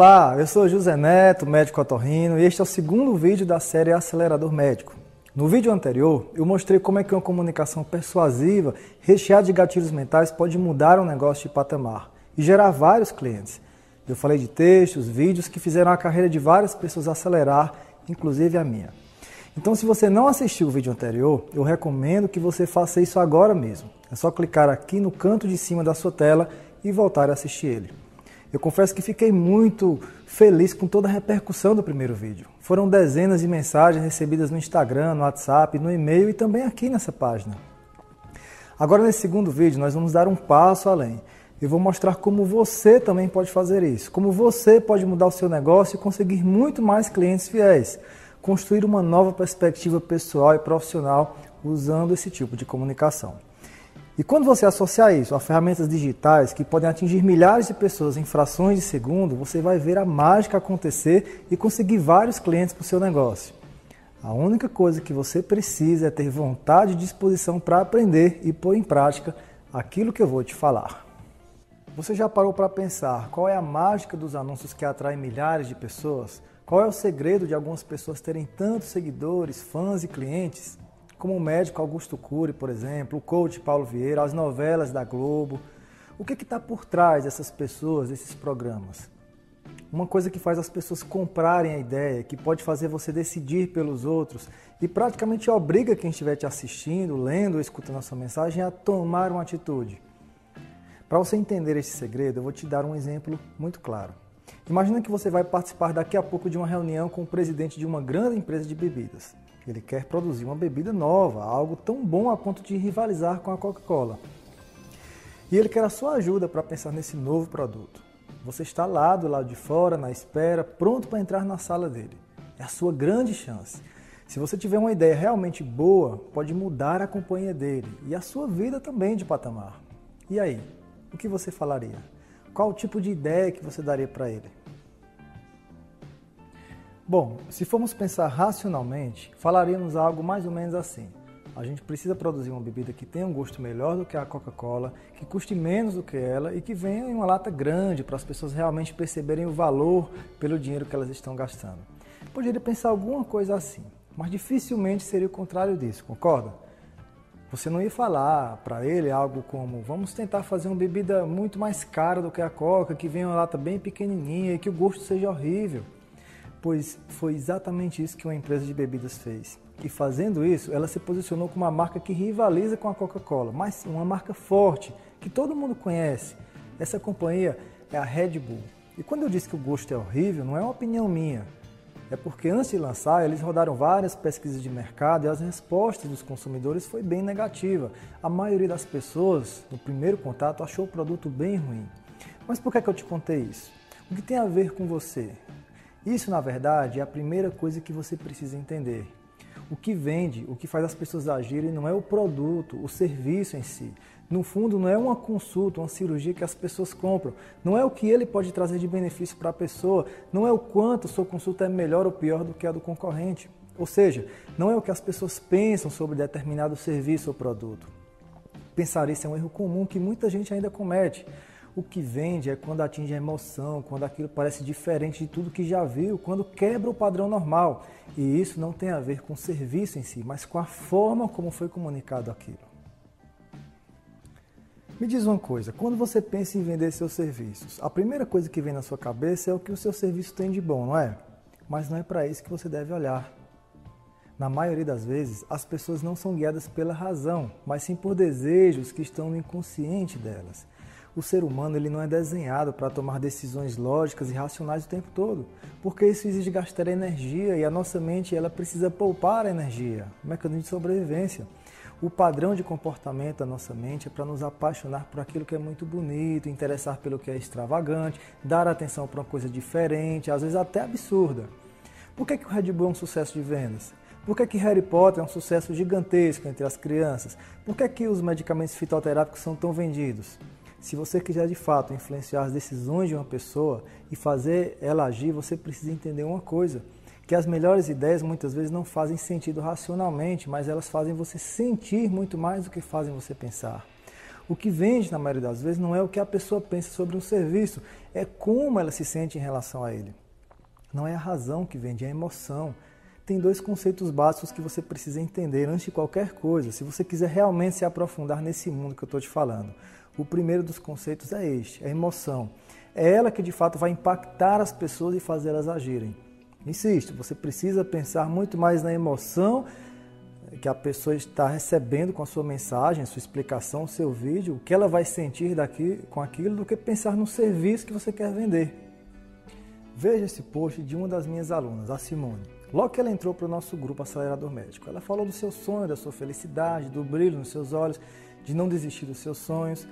Olá, eu sou José Neto, médico otorrino, e este é o segundo vídeo da série Acelerador Médico. No vídeo anterior, eu mostrei como é que uma comunicação persuasiva, recheada de gatilhos mentais, pode mudar um negócio de patamar e gerar vários clientes. Eu falei de textos, vídeos que fizeram a carreira de várias pessoas acelerar, inclusive a minha. Então, se você não assistiu o vídeo anterior, eu recomendo que você faça isso agora mesmo. É só clicar aqui no canto de cima da sua tela e voltar a assistir ele. Eu confesso que fiquei muito feliz com toda a repercussão do primeiro vídeo. Foram dezenas de mensagens recebidas no Instagram, no WhatsApp, no e-mail e também aqui nessa página. Agora, nesse segundo vídeo, nós vamos dar um passo além. Eu vou mostrar como você também pode fazer isso, como você pode mudar o seu negócio e conseguir muito mais clientes fiéis, construir uma nova perspectiva pessoal e profissional usando esse tipo de comunicação. E quando você associar isso a ferramentas digitais que podem atingir milhares de pessoas em frações de segundo, você vai ver a mágica acontecer e conseguir vários clientes para o seu negócio. A única coisa que você precisa é ter vontade e disposição para aprender e pôr em prática aquilo que eu vou te falar. Você já parou para pensar qual é a mágica dos anúncios que atraem milhares de pessoas? Qual é o segredo de algumas pessoas terem tantos seguidores, fãs e clientes? Como o médico Augusto Cury, por exemplo, o coach Paulo Vieira, as novelas da Globo. O que está por trás dessas pessoas, desses programas? Uma coisa que faz as pessoas comprarem a ideia, que pode fazer você decidir pelos outros e praticamente obriga quem estiver te assistindo, lendo ou escutando a sua mensagem a tomar uma atitude. Para você entender esse segredo, eu vou te dar um exemplo muito claro. Imagina que você vai participar daqui a pouco de uma reunião com o presidente de uma grande empresa de bebidas. Ele quer produzir uma bebida nova, algo tão bom a ponto de rivalizar com a Coca-Cola. E ele quer a sua ajuda para pensar nesse novo produto. Você está lá do lado de fora, na espera, pronto para entrar na sala dele. É a sua grande chance. Se você tiver uma ideia realmente boa, pode mudar a companhia dele e a sua vida também de patamar. E aí, o que você falaria? Qual o tipo de ideia que você daria para ele? Bom, se formos pensar racionalmente, falaríamos algo mais ou menos assim. A gente precisa produzir uma bebida que tenha um gosto melhor do que a Coca-Cola, que custe menos do que ela e que venha em uma lata grande para as pessoas realmente perceberem o valor pelo dinheiro que elas estão gastando. Poderia pensar alguma coisa assim, mas dificilmente seria o contrário disso, concorda? Você não ia falar para ele algo como: vamos tentar fazer uma bebida muito mais cara do que a Coca, que venha uma lata bem pequenininha e que o gosto seja horrível pois foi exatamente isso que uma empresa de bebidas fez. E fazendo isso, ela se posicionou como uma marca que rivaliza com a Coca-Cola, mas uma marca forte, que todo mundo conhece. Essa companhia é a Red Bull. E quando eu disse que o gosto é horrível, não é uma opinião minha. É porque antes de lançar, eles rodaram várias pesquisas de mercado e as respostas dos consumidores foi bem negativa. A maioria das pessoas, no primeiro contato, achou o produto bem ruim. Mas por que, é que eu te contei isso? O que tem a ver com você? Isso, na verdade, é a primeira coisa que você precisa entender. O que vende, o que faz as pessoas agirem não é o produto, o serviço em si. No fundo, não é uma consulta, uma cirurgia que as pessoas compram. Não é o que ele pode trazer de benefício para a pessoa. Não é o quanto sua consulta é melhor ou pior do que a do concorrente. Ou seja, não é o que as pessoas pensam sobre determinado serviço ou produto. Pensar isso é um erro comum que muita gente ainda comete. O que vende é quando atinge a emoção, quando aquilo parece diferente de tudo que já viu, quando quebra o padrão normal. E isso não tem a ver com o serviço em si, mas com a forma como foi comunicado aquilo. Me diz uma coisa, quando você pensa em vender seus serviços, a primeira coisa que vem na sua cabeça é o que o seu serviço tem de bom, não é? Mas não é para isso que você deve olhar. Na maioria das vezes, as pessoas não são guiadas pela razão, mas sim por desejos que estão no inconsciente delas. O ser humano ele não é desenhado para tomar decisões lógicas e racionais o tempo todo, porque isso exige gastar energia e a nossa mente ela precisa poupar energia, um mecanismo de sobrevivência. O padrão de comportamento da nossa mente é para nos apaixonar por aquilo que é muito bonito, interessar pelo que é extravagante, dar atenção para uma coisa diferente, às vezes até absurda. Por que, que o Red Bull é um sucesso de vendas? Por que, que Harry Potter é um sucesso gigantesco entre as crianças? Por que, que os medicamentos fitoterápicos são tão vendidos? Se você quiser de fato influenciar as decisões de uma pessoa e fazer ela agir, você precisa entender uma coisa: que as melhores ideias muitas vezes não fazem sentido racionalmente, mas elas fazem você sentir muito mais do que fazem você pensar. O que vende, na maioria das vezes, não é o que a pessoa pensa sobre um serviço, é como ela se sente em relação a ele. Não é a razão que vende, é a emoção. Tem dois conceitos básicos que você precisa entender antes de qualquer coisa, se você quiser realmente se aprofundar nesse mundo que eu estou te falando. O primeiro dos conceitos é este, é a emoção. É ela que de fato vai impactar as pessoas e fazer elas agirem. Insisto, você precisa pensar muito mais na emoção que a pessoa está recebendo com a sua mensagem, sua explicação, seu vídeo, o que ela vai sentir daqui com aquilo, do que pensar no serviço que você quer vender. Veja esse post de uma das minhas alunas, a Simone. Logo que ela entrou para o nosso grupo Acelerador Médico, ela falou do seu sonho, da sua felicidade, do brilho nos seus olhos, de não desistir dos seus sonhos.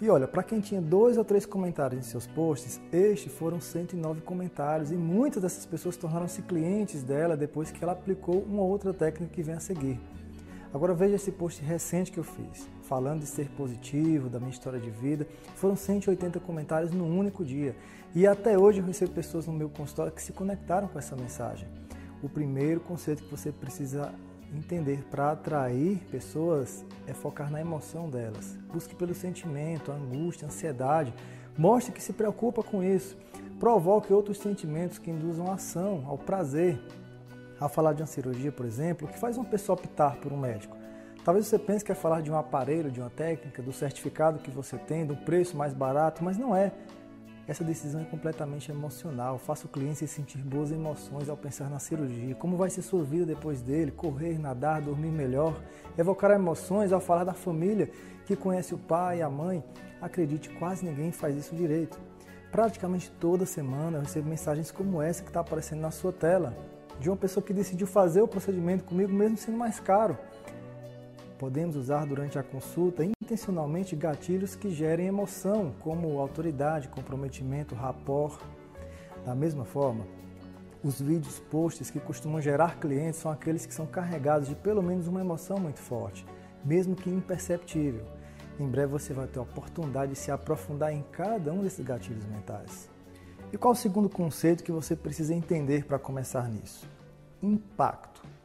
E olha, para quem tinha dois ou três comentários em seus posts, estes foram 109 comentários e muitas dessas pessoas tornaram-se clientes dela depois que ela aplicou uma outra técnica que vem a seguir. Agora veja esse post recente que eu fiz, falando de ser positivo, da minha história de vida. Foram 180 comentários num único dia. E até hoje eu recebo pessoas no meu consultório que se conectaram com essa mensagem. O primeiro conceito que você precisa entender para atrair pessoas é focar na emoção delas. Busque pelo sentimento, angústia, ansiedade. Mostre que se preocupa com isso. Provoque outros sentimentos que induzam a ação, ao prazer. Ao falar de uma cirurgia, por exemplo, o que faz uma pessoa optar por um médico? Talvez você pense que é falar de um aparelho, de uma técnica, do certificado que você tem, do preço mais barato, mas não é. Essa decisão é completamente emocional. Faça o cliente se sentir boas emoções ao pensar na cirurgia. Como vai ser sua vida depois dele? Correr, nadar, dormir melhor. Evocar emoções ao falar da família que conhece o pai e a mãe. Acredite, quase ninguém faz isso direito. Praticamente toda semana eu recebo mensagens como essa que está aparecendo na sua tela. De uma pessoa que decidiu fazer o procedimento comigo mesmo sendo mais caro. Podemos usar durante a consulta intencionalmente gatilhos que gerem emoção, como autoridade, comprometimento, rapport. Da mesma forma, os vídeos, posts que costumam gerar clientes são aqueles que são carregados de pelo menos uma emoção muito forte, mesmo que imperceptível. Em breve você vai ter a oportunidade de se aprofundar em cada um desses gatilhos mentais. E qual o segundo conceito que você precisa entender para começar nisso? Impacto.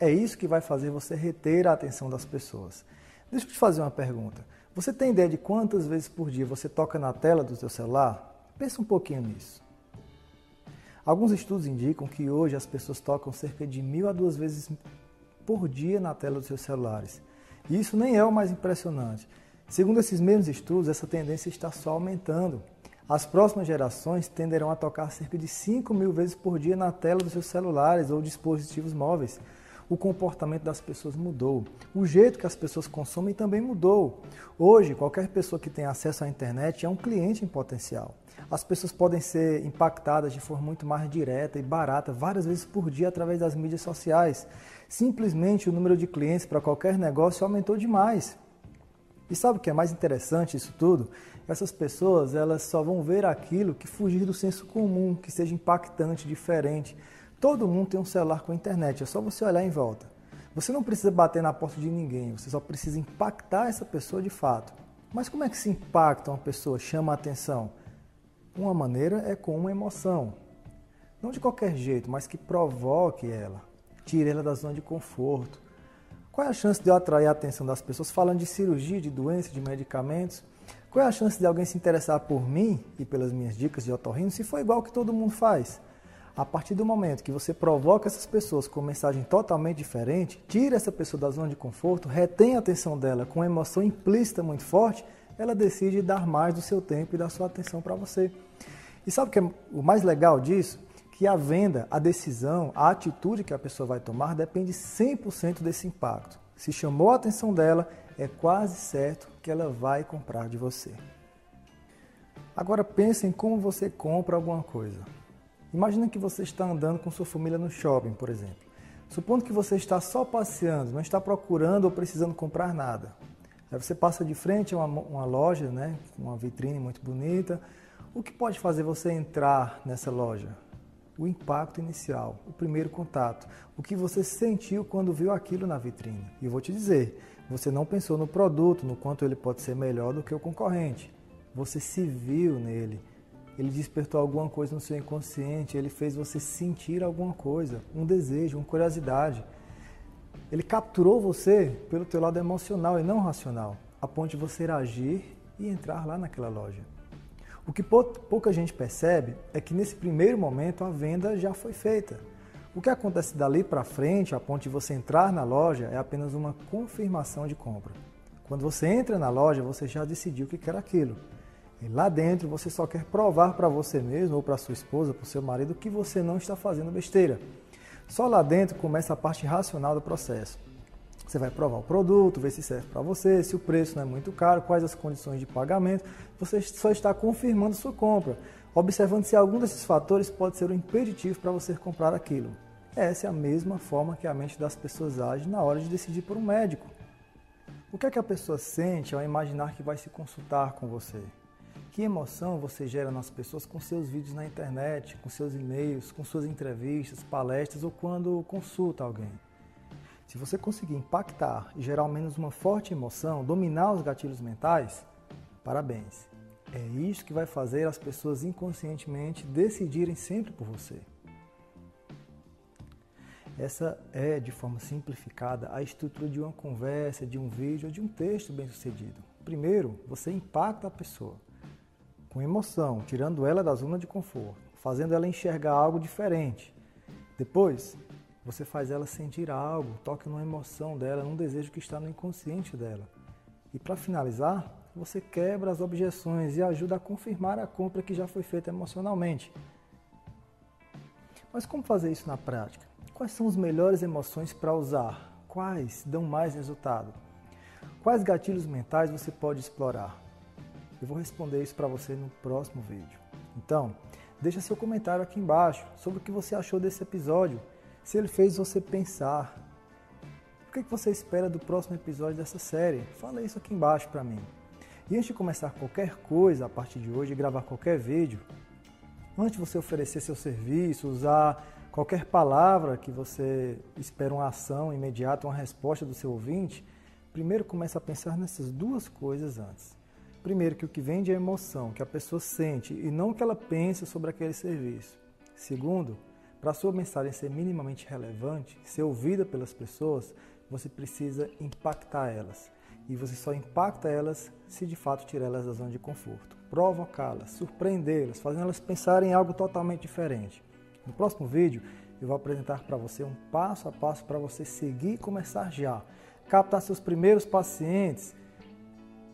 É isso que vai fazer você reter a atenção das pessoas. Deixa eu te fazer uma pergunta. Você tem ideia de quantas vezes por dia você toca na tela do seu celular? Pensa um pouquinho nisso. Alguns estudos indicam que hoje as pessoas tocam cerca de mil a duas vezes por dia na tela dos seus celulares. E isso nem é o mais impressionante. Segundo esses mesmos estudos, essa tendência está só aumentando. As próximas gerações tenderão a tocar cerca de 5 mil vezes por dia na tela dos seus celulares ou dispositivos móveis o comportamento das pessoas mudou. O jeito que as pessoas consomem também mudou. Hoje, qualquer pessoa que tem acesso à internet é um cliente em potencial. As pessoas podem ser impactadas de forma muito mais direta e barata várias vezes por dia através das mídias sociais. Simplesmente o número de clientes para qualquer negócio aumentou demais. E sabe o que é mais interessante isso tudo? Essas pessoas elas só vão ver aquilo que fugir do senso comum, que seja impactante, diferente. Todo mundo tem um celular com internet, é só você olhar em volta. Você não precisa bater na porta de ninguém, você só precisa impactar essa pessoa de fato. Mas como é que se impacta uma pessoa, chama a atenção? Uma maneira é com uma emoção. Não de qualquer jeito, mas que provoque ela, tire ela da zona de conforto. Qual é a chance de eu atrair a atenção das pessoas falando de cirurgia, de doença, de medicamentos? Qual é a chance de alguém se interessar por mim e pelas minhas dicas de otorrino se for igual que todo mundo faz? A partir do momento que você provoca essas pessoas com mensagem totalmente diferente, tira essa pessoa da zona de conforto, retém a atenção dela com uma emoção implícita muito forte, ela decide dar mais do seu tempo e da sua atenção para você. E sabe o que é o mais legal disso? Que a venda, a decisão, a atitude que a pessoa vai tomar depende 100% desse impacto. Se chamou a atenção dela, é quase certo que ela vai comprar de você. Agora pense em como você compra alguma coisa. Imagina que você está andando com sua família no shopping, por exemplo. Supondo que você está só passeando, não está procurando ou precisando comprar nada. Aí você passa de frente a uma, uma loja, né, uma vitrine muito bonita. O que pode fazer você entrar nessa loja? O impacto inicial, o primeiro contato, o que você sentiu quando viu aquilo na vitrine. E eu vou te dizer, você não pensou no produto, no quanto ele pode ser melhor do que o concorrente. Você se viu nele, ele despertou alguma coisa no seu inconsciente, ele fez você sentir alguma coisa, um desejo, uma curiosidade. Ele capturou você pelo teu lado emocional e não racional. a ponto de você agir e entrar lá naquela loja. O que pouca gente percebe é que nesse primeiro momento a venda já foi feita. O que acontece dali para frente, a ponto de você entrar na loja, é apenas uma confirmação de compra. Quando você entra na loja, você já decidiu que quer aquilo. E lá dentro você só quer provar para você mesmo ou para sua esposa, para o seu marido, que você não está fazendo besteira. Só lá dentro começa a parte racional do processo. Você vai provar o produto, ver se serve para você, se o preço não é muito caro, quais as condições de pagamento. Você só está confirmando sua compra, observando se algum desses fatores pode ser um impeditivo para você comprar aquilo. Essa é a mesma forma que a mente das pessoas age na hora de decidir por um médico. O que é que a pessoa sente ao imaginar que vai se consultar com você? Que emoção você gera nas pessoas com seus vídeos na internet, com seus e-mails, com suas entrevistas, palestras ou quando consulta alguém? Se você conseguir impactar e gerar ao menos uma forte emoção, dominar os gatilhos mentais, parabéns. É isso que vai fazer as pessoas inconscientemente decidirem sempre por você. Essa é, de forma simplificada, a estrutura de uma conversa, de um vídeo ou de um texto bem sucedido. Primeiro, você impacta a pessoa com emoção, tirando ela da zona de conforto, fazendo ela enxergar algo diferente. Depois, você faz ela sentir algo, toca numa emoção dela, num desejo que está no inconsciente dela. E para finalizar, você quebra as objeções e ajuda a confirmar a compra que já foi feita emocionalmente. Mas como fazer isso na prática? Quais são as melhores emoções para usar? Quais dão mais resultado? Quais gatilhos mentais você pode explorar? Eu vou responder isso para você no próximo vídeo. Então, deixa seu comentário aqui embaixo sobre o que você achou desse episódio se ele fez você pensar. O que você espera do próximo episódio dessa série? Fala isso aqui embaixo para mim. E antes de começar qualquer coisa a partir de hoje, gravar qualquer vídeo, antes de você oferecer seu serviço, usar qualquer palavra que você espera uma ação imediata, uma resposta do seu ouvinte, primeiro comece a pensar nessas duas coisas antes. Primeiro, que o que vende é a emoção, que a pessoa sente e não o que ela pensa sobre aquele serviço. Segundo, para sua mensagem ser minimamente relevante, ser ouvida pelas pessoas, você precisa impactar elas. E você só impacta elas se de fato tirar elas da zona de conforto. Provocá-las, surpreendê-las, fazendo elas pensarem em algo totalmente diferente. No próximo vídeo, eu vou apresentar para você um passo a passo para você seguir e começar já. Captar seus primeiros pacientes,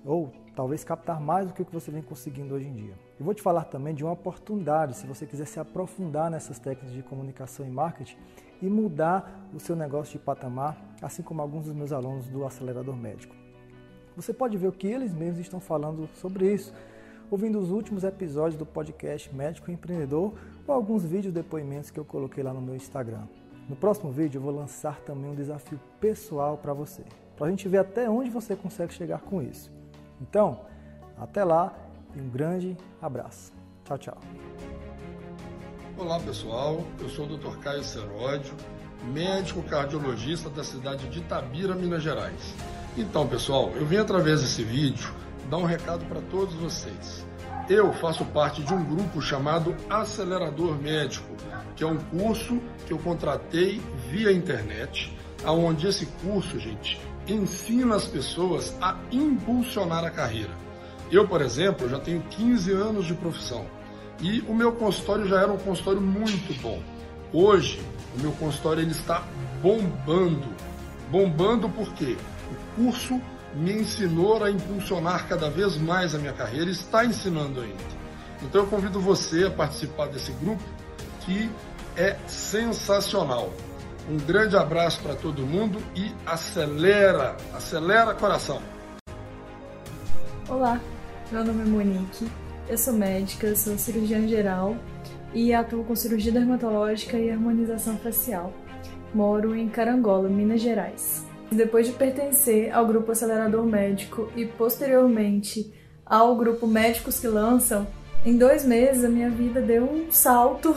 ou talvez captar mais do que o que você vem conseguindo hoje em dia. Eu vou te falar também de uma oportunidade, se você quiser se aprofundar nessas técnicas de comunicação e marketing e mudar o seu negócio de patamar, assim como alguns dos meus alunos do Acelerador Médico. Você pode ver o que eles mesmos estão falando sobre isso, ouvindo os últimos episódios do podcast Médico Empreendedor ou alguns vídeos depoimentos que eu coloquei lá no meu Instagram. No próximo vídeo eu vou lançar também um desafio pessoal para você, para a gente ver até onde você consegue chegar com isso. Então, até lá e um grande abraço. Tchau, tchau. Olá pessoal, eu sou o Dr. Caio Seródio, médico cardiologista da cidade de Itabira, Minas Gerais. Então pessoal, eu vim através desse vídeo dar um recado para todos vocês. Eu faço parte de um grupo chamado Acelerador Médico, que é um curso que eu contratei via internet, aonde esse curso, gente, ensina as pessoas a impulsionar a carreira. Eu, por exemplo, já tenho 15 anos de profissão e o meu consultório já era um consultório muito bom. Hoje, o meu consultório ele está bombando. Bombando porque o curso me ensinou a impulsionar cada vez mais a minha carreira e está ensinando ainda. Então eu convido você a participar desse grupo que é sensacional. Um grande abraço para todo mundo e acelera, acelera coração. Olá, meu nome é Monique, eu sou médica, sou cirurgiã geral e atuo com cirurgia dermatológica e harmonização facial. Moro em Carangola, Minas Gerais. Depois de pertencer ao grupo Acelerador Médico e posteriormente ao grupo Médicos que Lançam, em dois meses a minha vida deu um salto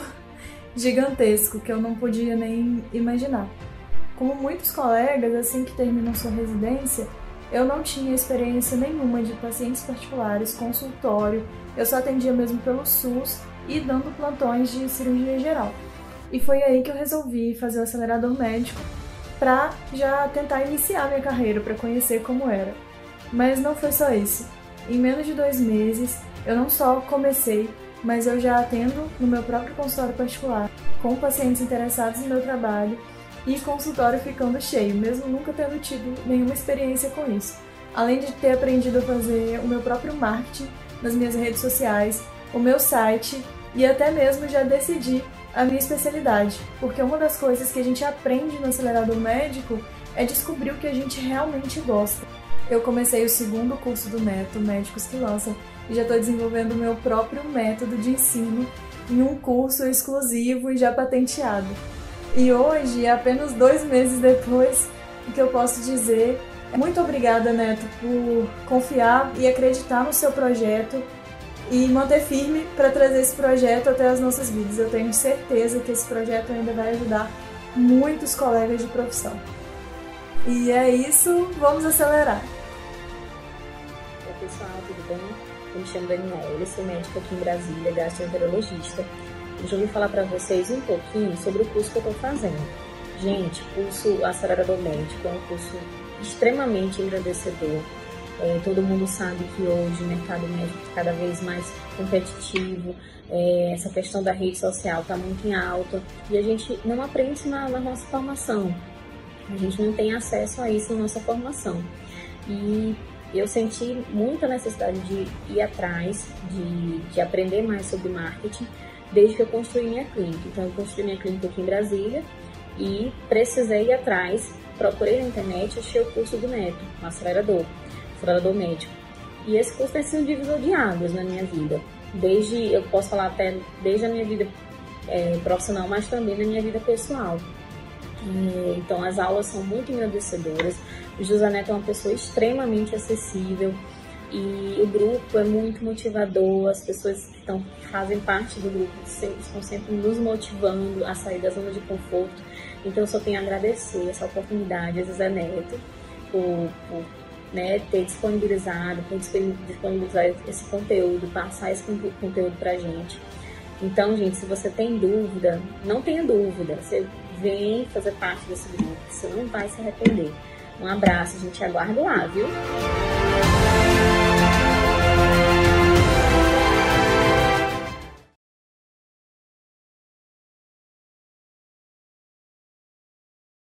gigantesco que eu não podia nem imaginar. Como muitos colegas, assim que terminam sua residência, eu não tinha experiência nenhuma de pacientes particulares, consultório, eu só atendia mesmo pelo SUS e dando plantões de cirurgia geral. E foi aí que eu resolvi fazer o acelerador médico para já tentar iniciar minha carreira, para conhecer como era. Mas não foi só isso. Em menos de dois meses, eu não só comecei, mas eu já atendo no meu próprio consultório particular, com pacientes interessados no meu trabalho e consultório ficando cheio, mesmo nunca tendo tido nenhuma experiência com isso. Além de ter aprendido a fazer o meu próprio marketing nas minhas redes sociais, o meu site e até mesmo já decidi a minha especialidade, porque uma das coisas que a gente aprende no acelerador médico é descobrir o que a gente realmente gosta. Eu comecei o segundo curso do método Médicos que Lançam e já estou desenvolvendo o meu próprio método de ensino em um curso exclusivo e já patenteado. E hoje, apenas dois meses depois, o que eu posso dizer é muito obrigada, Neto, por confiar e acreditar no seu projeto e manter firme para trazer esse projeto até as nossas vidas. Eu tenho certeza que esse projeto ainda vai ajudar muitos colegas de profissão. E é isso, vamos acelerar. Pessoal, tudo bem? Eu me chamo Daniela, sou médica aqui em Brasília, gastroenterologista. Hoje eu vou falar para vocês um pouquinho sobre o curso que eu estou fazendo. Gente, o curso Acelerador Médico é um curso extremamente engrandecedor. É, todo mundo sabe que hoje o mercado médico está cada vez mais competitivo, é, essa questão da rede social está muito em alta e a gente não aprende isso na, na nossa formação. A gente não tem acesso a isso na nossa formação. E eu senti muita necessidade de ir atrás, de, de aprender mais sobre marketing, desde que eu construí minha clínica. Então, eu construí minha clínica aqui em Brasília e precisei ir atrás, procurei na internet e achei o curso do Neto, o acelerador, acelerador médico. E esse curso tem sido um divisor de águas na minha vida. Desde, eu posso falar até desde a minha vida é, profissional, mas também na minha vida pessoal. É, então, as aulas são muito engrandecedoras. O José Neto é uma pessoa extremamente acessível e o grupo é muito motivador. As pessoas que, estão, fazem parte do grupo estão sempre nos motivando a sair da zona de conforto. Então, eu só tenho a agradecer essa oportunidade a José Neto por, por né, ter disponibilizado, por disponibilizar esse conteúdo, passar esse conteúdo para gente. Então, gente, se você tem dúvida, não tenha dúvida. Você vem fazer parte desse grupo, você não vai se arrepender. Um abraço, a gente aguarda lá, viu?